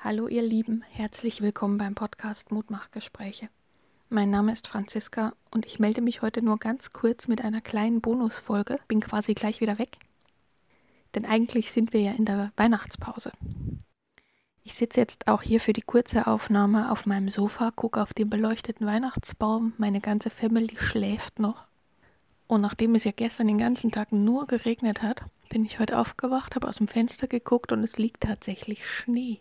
Hallo ihr Lieben, herzlich willkommen beim Podcast Mutmachgespräche. Mein Name ist Franziska und ich melde mich heute nur ganz kurz mit einer kleinen Bonusfolge. Bin quasi gleich wieder weg. Denn eigentlich sind wir ja in der Weihnachtspause. Ich sitze jetzt auch hier für die kurze Aufnahme auf meinem Sofa, gucke auf den beleuchteten Weihnachtsbaum, meine ganze Family schläft noch. Und nachdem es ja gestern den ganzen Tag nur geregnet hat, bin ich heute aufgewacht, habe aus dem Fenster geguckt und es liegt tatsächlich Schnee.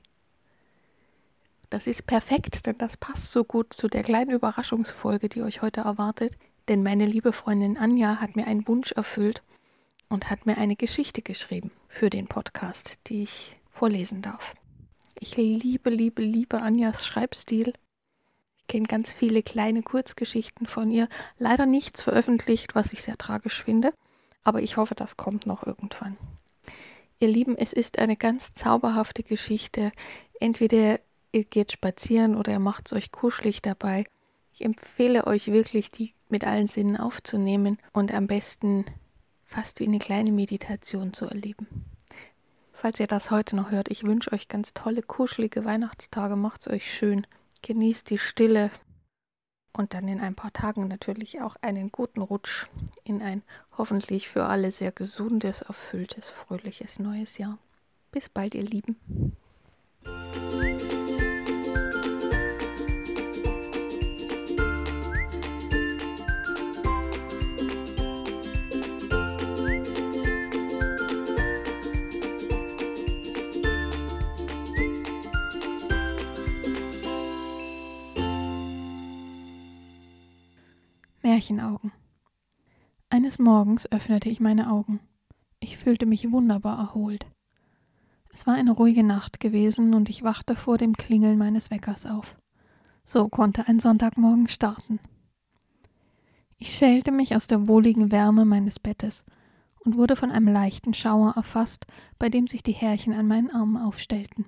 Das ist perfekt, denn das passt so gut zu der kleinen Überraschungsfolge, die euch heute erwartet. Denn meine liebe Freundin Anja hat mir einen Wunsch erfüllt und hat mir eine Geschichte geschrieben für den Podcast, die ich vorlesen darf. Ich liebe, liebe, liebe Anjas Schreibstil. Ich kenne ganz viele kleine Kurzgeschichten von ihr. Leider nichts veröffentlicht, was ich sehr tragisch finde, aber ich hoffe, das kommt noch irgendwann. Ihr Lieben, es ist eine ganz zauberhafte Geschichte. Entweder ihr geht spazieren oder ihr macht es euch kuschelig dabei. Ich empfehle euch wirklich, die mit allen Sinnen aufzunehmen und am besten fast wie eine kleine Meditation zu erleben. Falls ihr das heute noch hört, ich wünsche euch ganz tolle, kuschelige Weihnachtstage. Macht es euch schön. Genießt die Stille und dann in ein paar Tagen natürlich auch einen guten Rutsch in ein hoffentlich für alle sehr gesundes, erfülltes, fröhliches neues Jahr. Bis bald, ihr Lieben. Märchenaugen. Eines Morgens öffnete ich meine Augen. Ich fühlte mich wunderbar erholt. Es war eine ruhige Nacht gewesen und ich wachte vor dem Klingeln meines Weckers auf. So konnte ein Sonntagmorgen starten. Ich schälte mich aus der wohligen Wärme meines Bettes und wurde von einem leichten Schauer erfasst, bei dem sich die Härchen an meinen Armen aufstellten.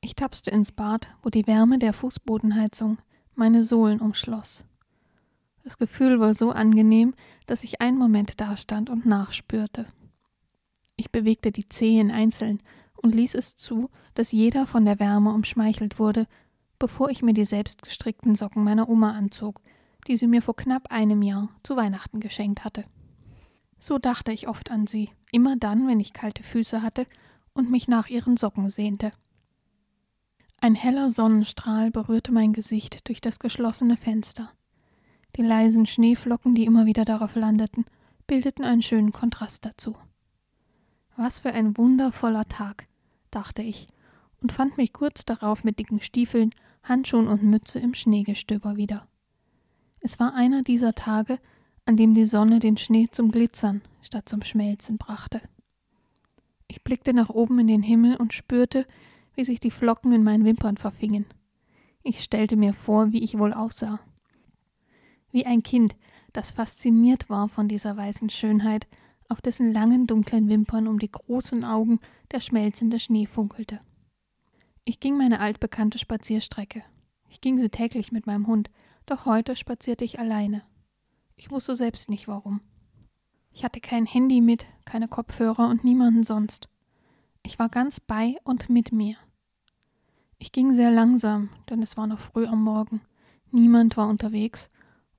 Ich tapste ins Bad, wo die Wärme der Fußbodenheizung meine Sohlen umschloss. Das Gefühl war so angenehm, dass ich einen Moment dastand und nachspürte. Ich bewegte die Zehen einzeln und ließ es zu, dass jeder von der Wärme umschmeichelt wurde, bevor ich mir die selbstgestrickten Socken meiner Oma anzog, die sie mir vor knapp einem Jahr zu Weihnachten geschenkt hatte. So dachte ich oft an sie, immer dann, wenn ich kalte Füße hatte und mich nach ihren Socken sehnte. Ein heller Sonnenstrahl berührte mein Gesicht durch das geschlossene Fenster. Die leisen Schneeflocken, die immer wieder darauf landeten, bildeten einen schönen Kontrast dazu. Was für ein wundervoller Tag, dachte ich und fand mich kurz darauf mit dicken Stiefeln, Handschuhen und Mütze im Schneegestöber wieder. Es war einer dieser Tage, an dem die Sonne den Schnee zum Glitzern statt zum Schmelzen brachte. Ich blickte nach oben in den Himmel und spürte, wie sich die Flocken in meinen Wimpern verfingen. Ich stellte mir vor, wie ich wohl aussah wie ein Kind, das fasziniert war von dieser weißen Schönheit, auf dessen langen dunklen Wimpern um die großen Augen der schmelzende Schnee funkelte. Ich ging meine altbekannte Spazierstrecke. Ich ging sie täglich mit meinem Hund, doch heute spazierte ich alleine. Ich wusste selbst nicht warum. Ich hatte kein Handy mit, keine Kopfhörer und niemanden sonst. Ich war ganz bei und mit mir. Ich ging sehr langsam, denn es war noch früh am Morgen. Niemand war unterwegs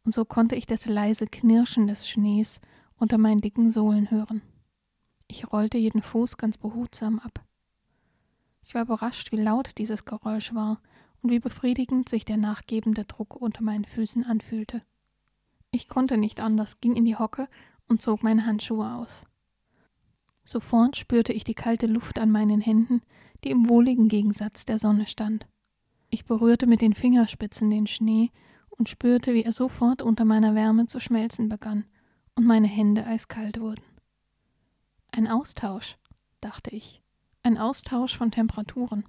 und so konnte ich das leise Knirschen des Schnees unter meinen dicken Sohlen hören. Ich rollte jeden Fuß ganz behutsam ab. Ich war überrascht, wie laut dieses Geräusch war und wie befriedigend sich der nachgebende Druck unter meinen Füßen anfühlte. Ich konnte nicht anders, ging in die Hocke und zog meine Handschuhe aus. Sofort spürte ich die kalte Luft an meinen Händen, die im wohligen Gegensatz der Sonne stand. Ich berührte mit den Fingerspitzen den Schnee und spürte, wie er sofort unter meiner Wärme zu schmelzen begann und meine Hände eiskalt wurden. Ein Austausch, dachte ich, ein Austausch von Temperaturen.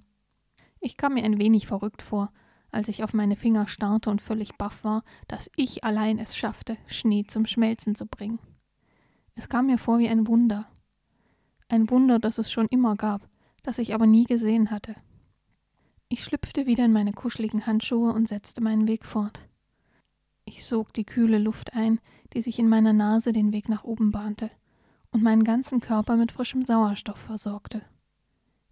Ich kam mir ein wenig verrückt vor, als ich auf meine Finger starrte und völlig baff war, dass ich allein es schaffte, Schnee zum Schmelzen zu bringen. Es kam mir vor wie ein Wunder. Ein Wunder, das es schon immer gab, das ich aber nie gesehen hatte. Ich schlüpfte wieder in meine kuscheligen Handschuhe und setzte meinen Weg fort. Ich sog die kühle Luft ein, die sich in meiner Nase den Weg nach oben bahnte und meinen ganzen Körper mit frischem Sauerstoff versorgte.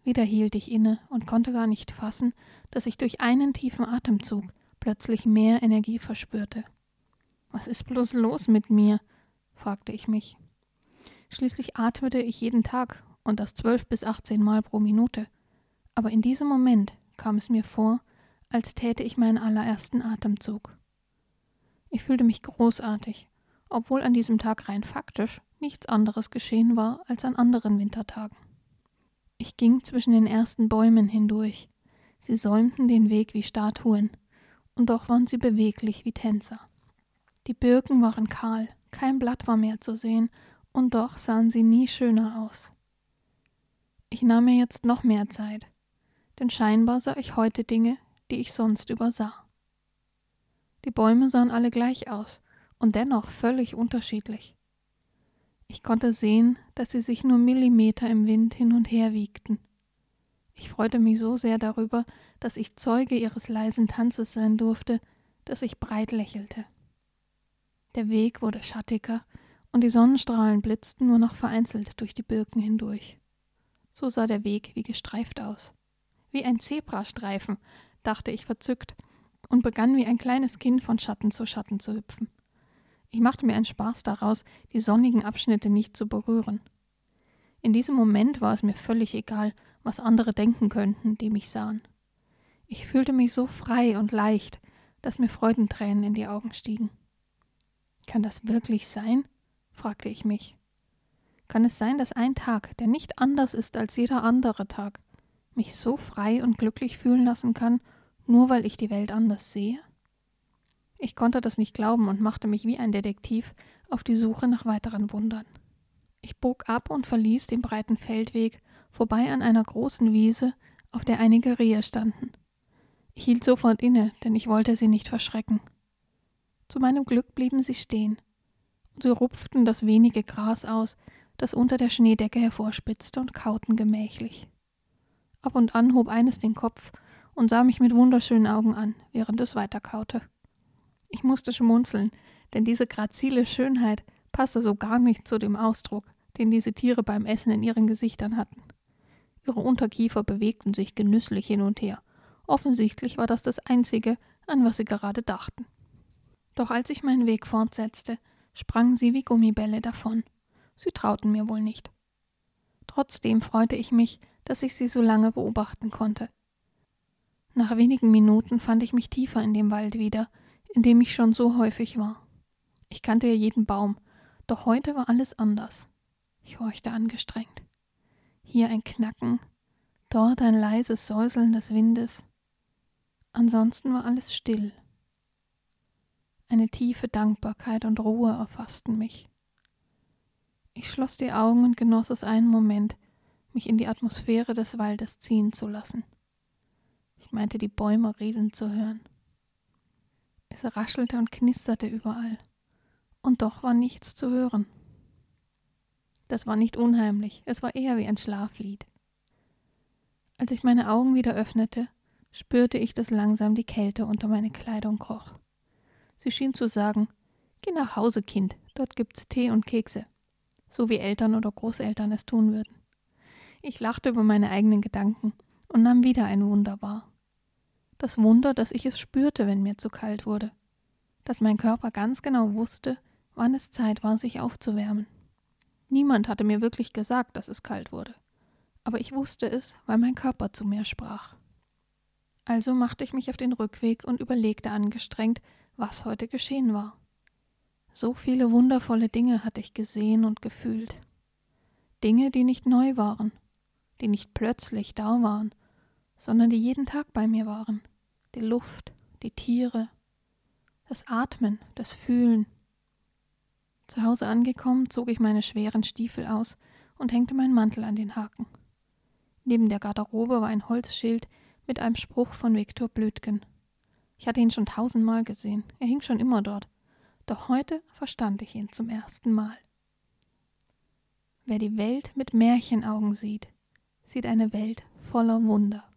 Wieder hielt ich inne und konnte gar nicht fassen, dass ich durch einen tiefen Atemzug plötzlich mehr Energie verspürte. Was ist bloß los mit mir? fragte ich mich. Schließlich atmete ich jeden Tag und das zwölf bis achtzehn Mal pro Minute. Aber in diesem Moment kam es mir vor, als täte ich meinen allerersten Atemzug. Ich fühlte mich großartig, obwohl an diesem Tag rein faktisch nichts anderes geschehen war als an anderen Wintertagen. Ich ging zwischen den ersten Bäumen hindurch. Sie säumten den Weg wie Statuen, und doch waren sie beweglich wie Tänzer. Die Birken waren kahl, kein Blatt war mehr zu sehen, und doch sahen sie nie schöner aus. Ich nahm mir jetzt noch mehr Zeit, denn scheinbar sah ich heute Dinge, die ich sonst übersah. Die Bäume sahen alle gleich aus und dennoch völlig unterschiedlich. Ich konnte sehen, dass sie sich nur Millimeter im Wind hin und her wiegten. Ich freute mich so sehr darüber, dass ich Zeuge ihres leisen Tanzes sein durfte, dass ich breit lächelte. Der Weg wurde schattiger und die Sonnenstrahlen blitzten nur noch vereinzelt durch die Birken hindurch. So sah der Weg wie gestreift aus. Wie ein Zebrastreifen, dachte ich verzückt und begann wie ein kleines Kind von Schatten zu Schatten zu hüpfen. Ich machte mir einen Spaß daraus, die sonnigen Abschnitte nicht zu berühren. In diesem Moment war es mir völlig egal, was andere denken könnten, die mich sahen. Ich fühlte mich so frei und leicht, dass mir Freudentränen in die Augen stiegen. Kann das wirklich sein? fragte ich mich. Kann es sein, dass ein Tag, der nicht anders ist als jeder andere Tag, mich so frei und glücklich fühlen lassen kann, nur weil ich die Welt anders sehe? Ich konnte das nicht glauben und machte mich wie ein Detektiv auf die Suche nach weiteren Wundern. Ich bog ab und verließ den breiten Feldweg vorbei an einer großen Wiese, auf der einige Rehe standen. Ich hielt sofort inne, denn ich wollte sie nicht verschrecken. Zu meinem Glück blieben sie stehen. Sie rupften das wenige Gras aus, das unter der Schneedecke hervorspitzte, und kauten gemächlich. Ab und an hob eines den Kopf und sah mich mit wunderschönen Augen an, während es weiterkaute. Ich musste schmunzeln, denn diese grazile Schönheit passte so gar nicht zu dem Ausdruck, den diese Tiere beim Essen in ihren Gesichtern hatten. Ihre Unterkiefer bewegten sich genüsslich hin und her. Offensichtlich war das das Einzige, an was sie gerade dachten. Doch als ich meinen Weg fortsetzte, sprangen sie wie Gummibälle davon. Sie trauten mir wohl nicht. Trotzdem freute ich mich, dass ich sie so lange beobachten konnte. Nach wenigen Minuten fand ich mich tiefer in dem Wald wieder, in dem ich schon so häufig war. Ich kannte ja jeden Baum, doch heute war alles anders. Ich horchte angestrengt. Hier ein Knacken, dort ein leises Säuseln des Windes. Ansonsten war alles still. Eine tiefe Dankbarkeit und Ruhe erfassten mich. Ich schloss die Augen und genoss es einen Moment, mich in die Atmosphäre des Waldes ziehen zu lassen. Meinte, die Bäume reden zu hören. Es raschelte und knisterte überall, und doch war nichts zu hören. Das war nicht unheimlich, es war eher wie ein Schlaflied. Als ich meine Augen wieder öffnete, spürte ich, dass langsam die Kälte unter meine Kleidung kroch. Sie schien zu sagen, Geh nach Hause, Kind, dort gibt's Tee und Kekse, so wie Eltern oder Großeltern es tun würden. Ich lachte über meine eigenen Gedanken und nahm wieder ein Wunder wahr. Das Wunder, dass ich es spürte, wenn mir zu kalt wurde, dass mein Körper ganz genau wusste, wann es Zeit war, sich aufzuwärmen. Niemand hatte mir wirklich gesagt, dass es kalt wurde. Aber ich wusste es, weil mein Körper zu mir sprach. Also machte ich mich auf den Rückweg und überlegte angestrengt, was heute geschehen war. So viele wundervolle Dinge hatte ich gesehen und gefühlt. Dinge, die nicht neu waren, die nicht plötzlich da waren, sondern die jeden Tag bei mir waren. Die Luft, die Tiere, das Atmen, das Fühlen, zu Hause angekommen, zog ich meine schweren Stiefel aus und hängte meinen Mantel an den Haken. Neben der Garderobe war ein Holzschild mit einem Spruch von Viktor Blödgen. Ich hatte ihn schon tausendmal gesehen, er hing schon immer dort, doch heute verstand ich ihn zum ersten Mal. Wer die Welt mit Märchenaugen sieht, sieht eine Welt voller Wunder.